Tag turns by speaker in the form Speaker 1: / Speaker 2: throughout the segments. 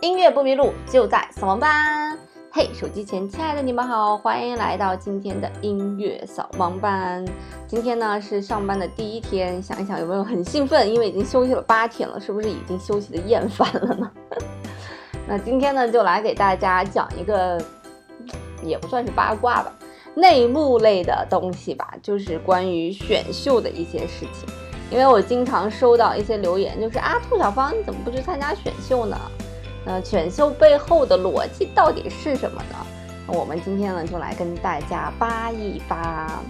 Speaker 1: 音乐不迷路，就在扫盲班。嘿，手机前亲爱的你们好，欢迎来到今天的音乐扫盲班。今天呢是上班的第一天，想一想有没有很兴奋？因为已经休息了八天了，是不是已经休息的厌烦了呢？那今天呢就来给大家讲一个，也不算是八卦吧，内幕类的东西吧，就是关于选秀的一些事情。因为我经常收到一些留言，就是啊，兔小芳你怎么不去参加选秀呢？那选秀背后的逻辑到底是什么呢？我们今天呢就来跟大家扒一扒。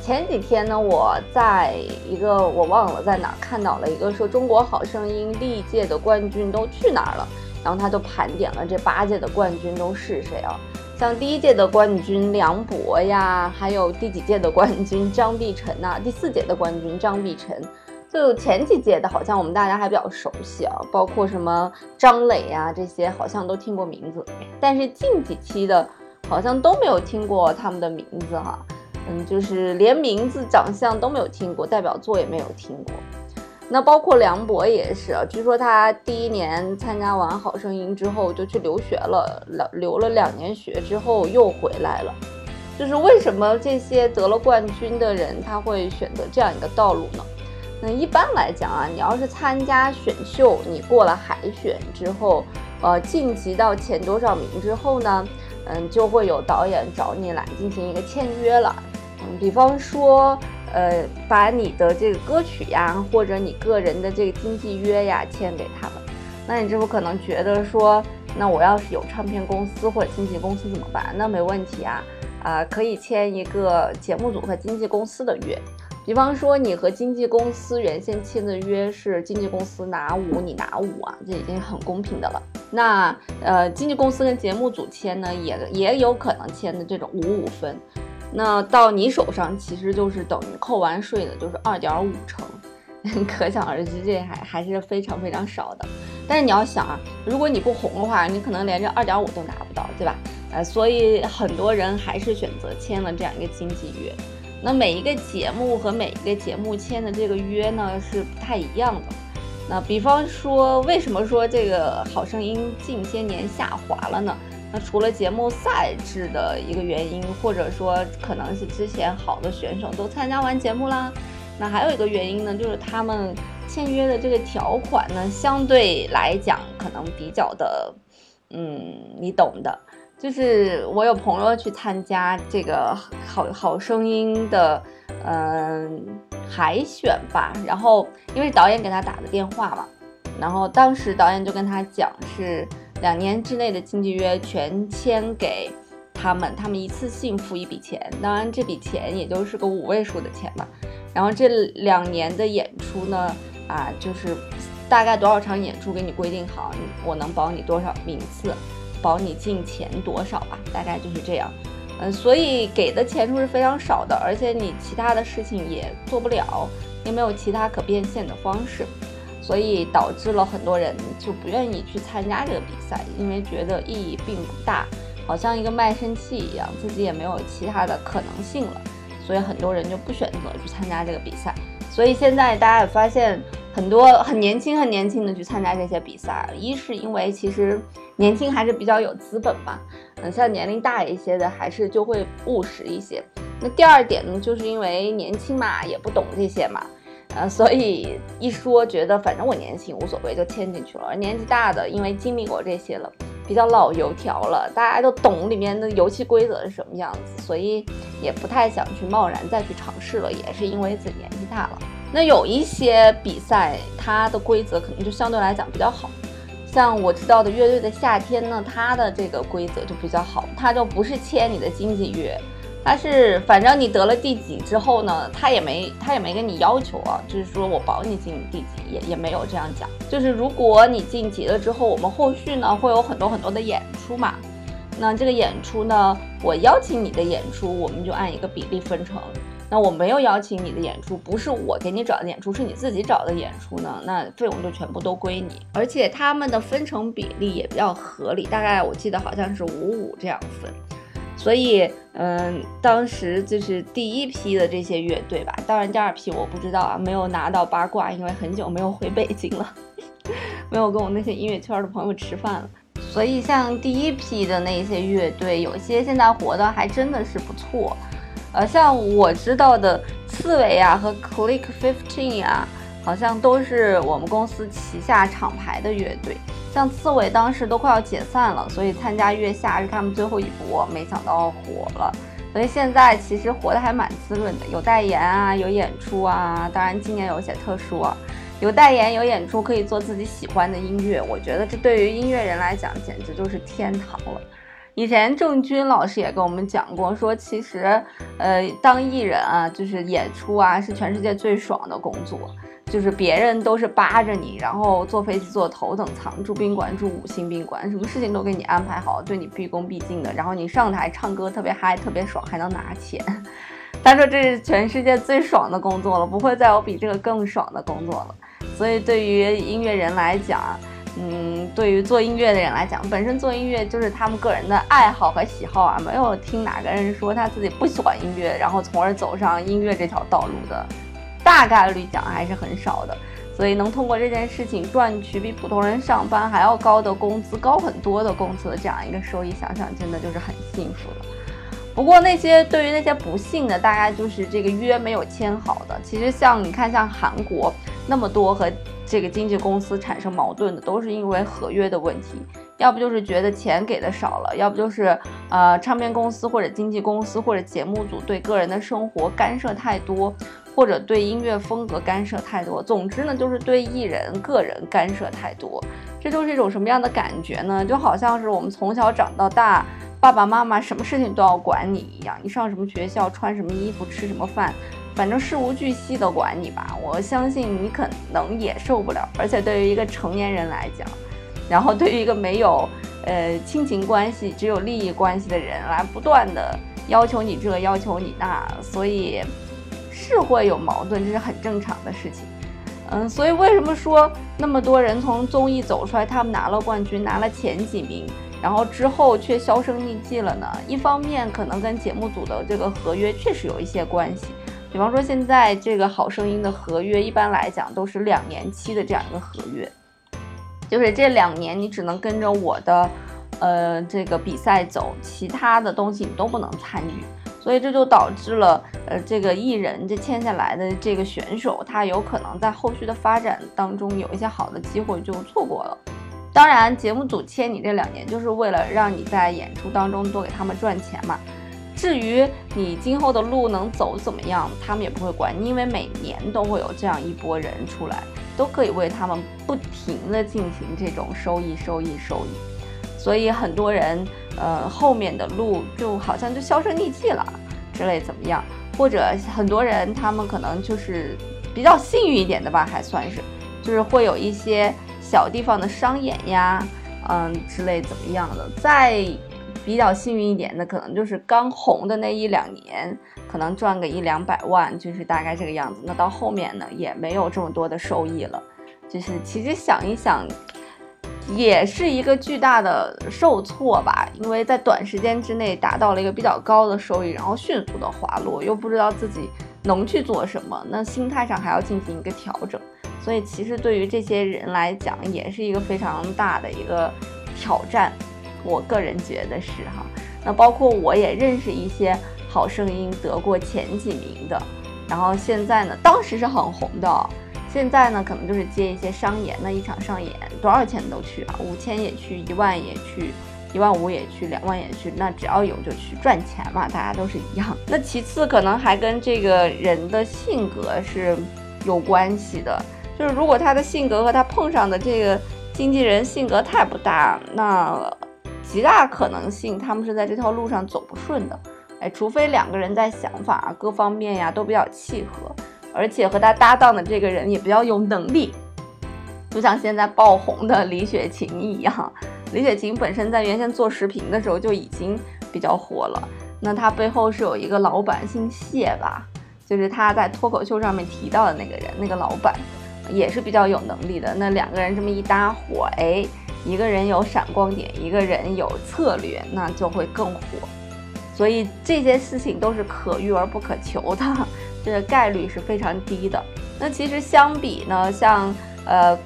Speaker 1: 前几天呢，我在一个我忘了在哪儿看到了一个说《中国好声音》历届的冠军都去哪儿了，然后他就盘点了这八届的冠军都是谁啊？像第一届的冠军梁博呀，还有第几届的冠军张碧晨呐，第四届的冠军张碧晨。就前几届的，好像我们大家还比较熟悉啊，包括什么张磊呀这些，好像都听过名字。但是近几期的，好像都没有听过他们的名字哈。嗯，就是连名字、长相都没有听过，代表作也没有听过。那包括梁博也是啊，据说他第一年参加完《好声音》之后就去留学了，留了两年学之后又回来了。就是为什么这些得了冠军的人他会选择这样一个道路呢？那一般来讲啊，你要是参加选秀，你过了海选之后，呃，晋级到前多少名之后呢，嗯，就会有导演找你来进行一个签约了。嗯，比方说，呃，把你的这个歌曲呀，或者你个人的这个经纪约呀签给他们。那你这不可能觉得说，那我要是有唱片公司或者经纪公司怎么办？那没问题啊，啊，可以签一个节目组和经纪公司的约。比方说，你和经纪公司原先签的约是经纪公司拿五，你拿五啊，这已经很公平的了。那呃，经纪公司跟节目组签呢，也也有可能签的这种五五分。那到你手上其实就是等于扣完税的，就是二点五成，可想而知，这还还是非常非常少的。但是你要想啊，如果你不红的话，你可能连这二点五都拿不到，对吧？呃，所以很多人还是选择签了这样一个经纪约。那每一个节目和每一个节目签的这个约呢是不太一样的。那比方说，为什么说这个《好声音》近些年下滑了呢？那除了节目赛制的一个原因，或者说可能是之前好的选手都参加完节目啦，那还有一个原因呢，就是他们签约的这个条款呢，相对来讲可能比较的，嗯，你懂的。就是我有朋友去参加这个好好声音的，嗯，海选吧。然后因为导演给他打的电话嘛，然后当时导演就跟他讲，是两年之内的经纪约全签给他们，他们一次性付一笔钱。当然这笔钱也就是个五位数的钱吧。然后这两年的演出呢，啊，就是大概多少场演出给你规定好，我能保你多少名次。保你进钱多少吧，大概就是这样，嗯，所以给的钱数是非常少的，而且你其他的事情也做不了，也没有其他可变现的方式，所以导致了很多人就不愿意去参加这个比赛，因为觉得意义并不大，好像一个卖身契一样，自己也没有其他的可能性了，所以很多人就不选择去参加这个比赛。所以现在大家也发现。很多很年轻、很年轻的去参加这些比赛，一是因为其实年轻还是比较有资本嘛，嗯，像年龄大一些的还是就会务实一些。那第二点呢，就是因为年轻嘛，也不懂这些嘛，呃，所以一说觉得反正我年轻无所谓，就签进去了。而年纪大的，因为经历过这些了，比较老油条了，大家都懂里面的游戏规则是什么样子，所以也不太想去贸然再去尝试了，也是因为自己年纪大了。那有一些比赛，它的规则可能就相对来讲比较好，像我知道的乐队的夏天呢，它的这个规则就比较好，它就不是签你的经纪约，它是反正你得了第几之后呢，他也没他也没跟你要求啊，就是说我保你进第几，也也没有这样讲，就是如果你晋级了之后，我们后续呢会有很多很多的演出嘛，那这个演出呢，我邀请你的演出，我们就按一个比例分成。那我没有邀请你的演出，不是我给你找的演出，是你自己找的演出呢，那费用就全部都归你，而且他们的分成比例也比较合理，大概我记得好像是五五这样分，所以嗯，当时就是第一批的这些乐队吧，当然第二批我不知道啊，没有拿到八卦，因为很久没有回北京了。没有跟我那些音乐圈的朋友吃饭了。所以像第一批的那些乐队，有些现在活的还真的是不错。呃，像我知道的刺猬啊和 Click Fifteen 啊，好像都是我们公司旗下厂牌的乐队。像刺猬当时都快要解散了，所以参加月下是他们最后一波，没想到火了。所以现在其实活得还蛮滋润的，有代言啊，有演出啊。当然今年有些特殊啊，有代言有演出，可以做自己喜欢的音乐。我觉得这对于音乐人来讲简直就是天堂了。以前郑钧老师也跟我们讲过，说其实，呃，当艺人啊，就是演出啊，是全世界最爽的工作。就是别人都是扒着你，然后坐飞机坐头等舱，住宾馆住五星宾馆，什么事情都给你安排好，对你毕恭毕敬的。然后你上台唱歌特别嗨，特别爽，还能拿钱。他说这是全世界最爽的工作了，不会再有比这个更爽的工作了。所以对于音乐人来讲，嗯对于做音乐的人来讲，本身做音乐就是他们个人的爱好和喜好啊，没有听哪个人说他自己不喜欢音乐，然后从而走上音乐这条道路的。大概率讲还是很少的，所以能通过这件事情赚取比普通人上班还要高的工资，高很多的工资的这样一个收益，想想真的就是很幸福了。不过那些对于那些不幸的，大概就是这个约没有签好的。其实像你看，像韩国那么多和这个经纪公司产生矛盾的，都是因为合约的问题，要不就是觉得钱给的少了，要不就是呃唱片公司或者经纪公司或者节目组对个人的生活干涉太多。或者对音乐风格干涉太多，总之呢，就是对艺人个人干涉太多，这就是一种什么样的感觉呢？就好像是我们从小长到大，爸爸妈妈什么事情都要管你一样，你上什么学校，穿什么衣服，吃什么饭，反正事无巨细的管你吧。我相信你可能也受不了。而且对于一个成年人来讲，然后对于一个没有呃亲情关系，只有利益关系的人来不断的要求你这，要求你那，所以。是会有矛盾，这是很正常的事情。嗯，所以为什么说那么多人从综艺走出来，他们拿了冠军，拿了前几名，然后之后却销声匿迹了呢？一方面可能跟节目组的这个合约确实有一些关系，比方说现在这个好声音的合约，一般来讲都是两年期的这样一个合约，就是这两年你只能跟着我的，呃，这个比赛走，其他的东西你都不能参与。所以这就导致了，呃，这个艺人这签下来的这个选手，他有可能在后续的发展当中有一些好的机会就错过了。当然，节目组签你这两年就是为了让你在演出当中多给他们赚钱嘛。至于你今后的路能走怎么样，他们也不会管，因为每年都会有这样一波人出来，都可以为他们不停的进行这种收益、收益、收益。所以很多人，呃，后面的路就好像就销声匿迹了之类怎么样？或者很多人他们可能就是比较幸运一点的吧，还算是，就是会有一些小地方的商演呀，嗯之类怎么样的。在比较幸运一点的，可能就是刚红的那一两年，可能赚个一两百万，就是大概这个样子。那到后面呢，也没有这么多的收益了。就是其实想一想。也是一个巨大的受挫吧，因为在短时间之内达到了一个比较高的收益，然后迅速的滑落，又不知道自己能去做什么，那心态上还要进行一个调整，所以其实对于这些人来讲，也是一个非常大的一个挑战。我个人觉得是哈，那包括我也认识一些好声音得过前几名的，然后现在呢，当时是很红的。现在呢，可能就是接一些商演，那一场上演多少钱都去啊，五千也去，一万也去，一万五也去，两万也去，那只要有就去赚钱嘛，大家都是一样。那其次可能还跟这个人的性格是有关系的，就是如果他的性格和他碰上的这个经纪人性格太不搭，那极大可能性他们是在这条路上走不顺的。哎，除非两个人在想法各方面呀都比较契合。而且和他搭档的这个人也比较有能力，就像现在爆红的李雪琴一样。李雪琴本身在原先做视频的时候就已经比较火了，那她背后是有一个老板，姓谢吧，就是他在脱口秀上面提到的那个人，那个老板也是比较有能力的。那两个人这么一搭伙，哎，一个人有闪光点，一个人有策略，那就会更火。所以这些事情都是可遇而不可求的。这个概率是非常低的。那其实相比呢，像呃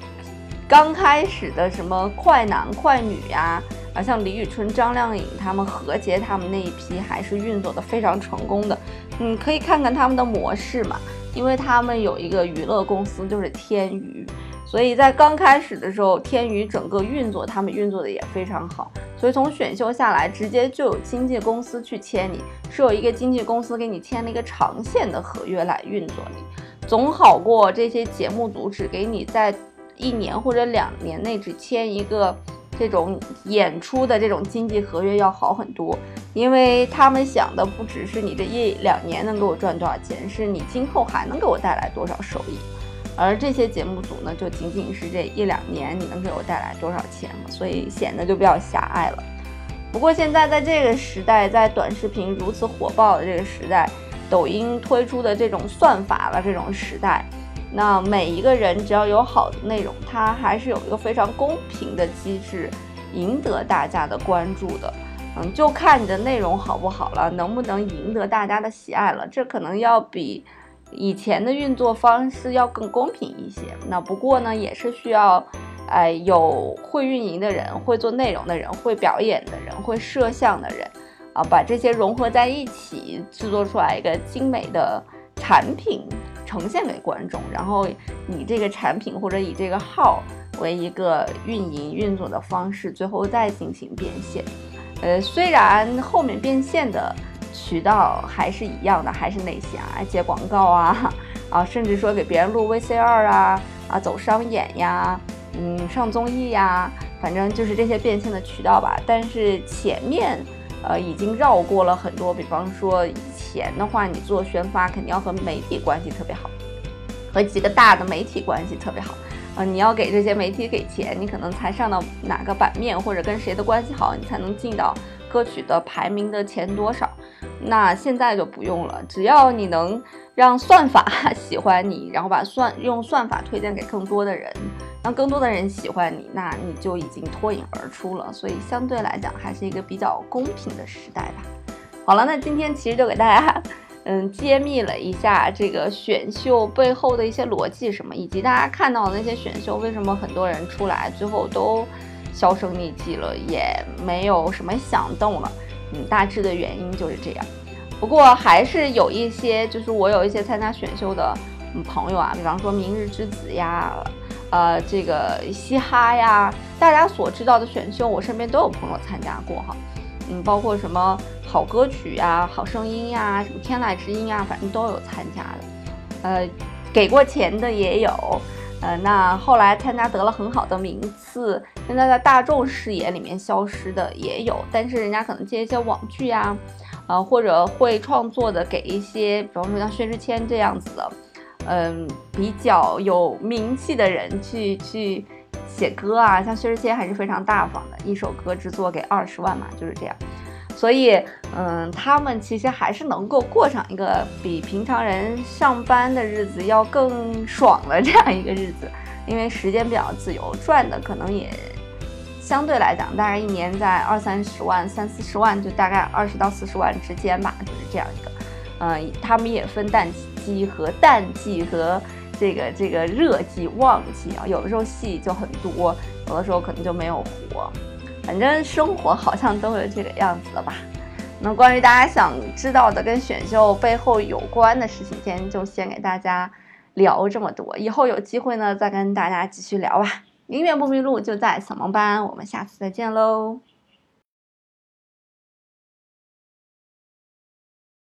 Speaker 1: 刚开始的什么快男快女呀，啊，像李宇春、张靓颖他们何洁他们那一批还是运作的非常成功的。嗯，可以看看他们的模式嘛，因为他们有一个娱乐公司就是天娱，所以在刚开始的时候，天娱整个运作，他们运作的也非常好。所以从选秀下来，直接就有经纪公司去签你，是有一个经纪公司给你签了一个长线的合约来运作你，总好过这些节目组只给你在一年或者两年内只签一个这种演出的这种经济合约要好很多，因为他们想的不只是你这一两年能给我赚多少钱，是你今后还能给我带来多少收益。而这些节目组呢，就仅仅是这一两年你能给我带来多少钱，所以显得就比较狭隘了。不过现在在这个时代，在短视频如此火爆的这个时代，抖音推出的这种算法的这种时代，那每一个人只要有好的内容，它还是有一个非常公平的机制，赢得大家的关注的。嗯，就看你的内容好不好了，能不能赢得大家的喜爱了，这可能要比。以前的运作方式要更公平一些，那不过呢，也是需要，哎，有会运营的人，会做内容的人，会表演的人，会摄像的人，啊，把这些融合在一起，制作出来一个精美的产品呈现给观众，然后以这个产品或者以这个号为一个运营运作的方式，最后再进行变现。呃，虽然后面变现的。渠道还是一样的，还是那些啊，接广告啊，啊，甚至说给别人录 VCR 啊，啊，走商演呀，嗯，上综艺呀，反正就是这些变现的渠道吧。但是前面，呃，已经绕过了很多。比方说钱的话，你做宣发肯定要和媒体关系特别好，和几个大的媒体关系特别好，呃，你要给这些媒体给钱，你可能才上到哪个版面，或者跟谁的关系好，你才能进到歌曲的排名的前多少。那现在就不用了，只要你能让算法 喜欢你，然后把算用算法推荐给更多的人，让更多的人喜欢你，那你就已经脱颖而出了。所以相对来讲，还是一个比较公平的时代吧。好了，那今天其实就给大家，嗯，揭秘了一下这个选秀背后的一些逻辑什么，以及大家看到的那些选秀为什么很多人出来最后都销声匿迹了，也没有什么响动了。嗯，大致的原因就是这样。不过还是有一些，就是我有一些参加选秀的朋友啊，比方说明日之子呀，呃，这个嘻哈呀，大家所知道的选秀，我身边都有朋友参加过哈。嗯，包括什么好歌曲呀、好声音呀、什么天籁之音呀，反正都有参加的。呃，给过钱的也有。呃，那后来参加得了很好的名次，现在在大众视野里面消失的也有，但是人家可能接一些网剧呀，啊，或者会创作的，给一些，比方说像薛之谦这样子的，嗯，比较有名气的人去去写歌啊，像薛之谦还是非常大方的，一首歌制作给二十万嘛，就是这样。所以，嗯，他们其实还是能够过上一个比平常人上班的日子要更爽的这样一个日子，因为时间比较自由，赚的可能也相对来讲，大概一年在二三十万、三四十万，就大概二十到四十万之间吧，就是这样一个。嗯，他们也分淡季和淡季和这个这个热季、旺季啊，有的时候戏就很多，有的时候可能就没有活。反正生活好像都是这个样子的吧。那关于大家想知道的跟选秀背后有关的事情，今天就先给大家聊这么多。以后有机会呢，再跟大家继续聊吧。音乐不迷路就在扫盲班，我们下次再见喽。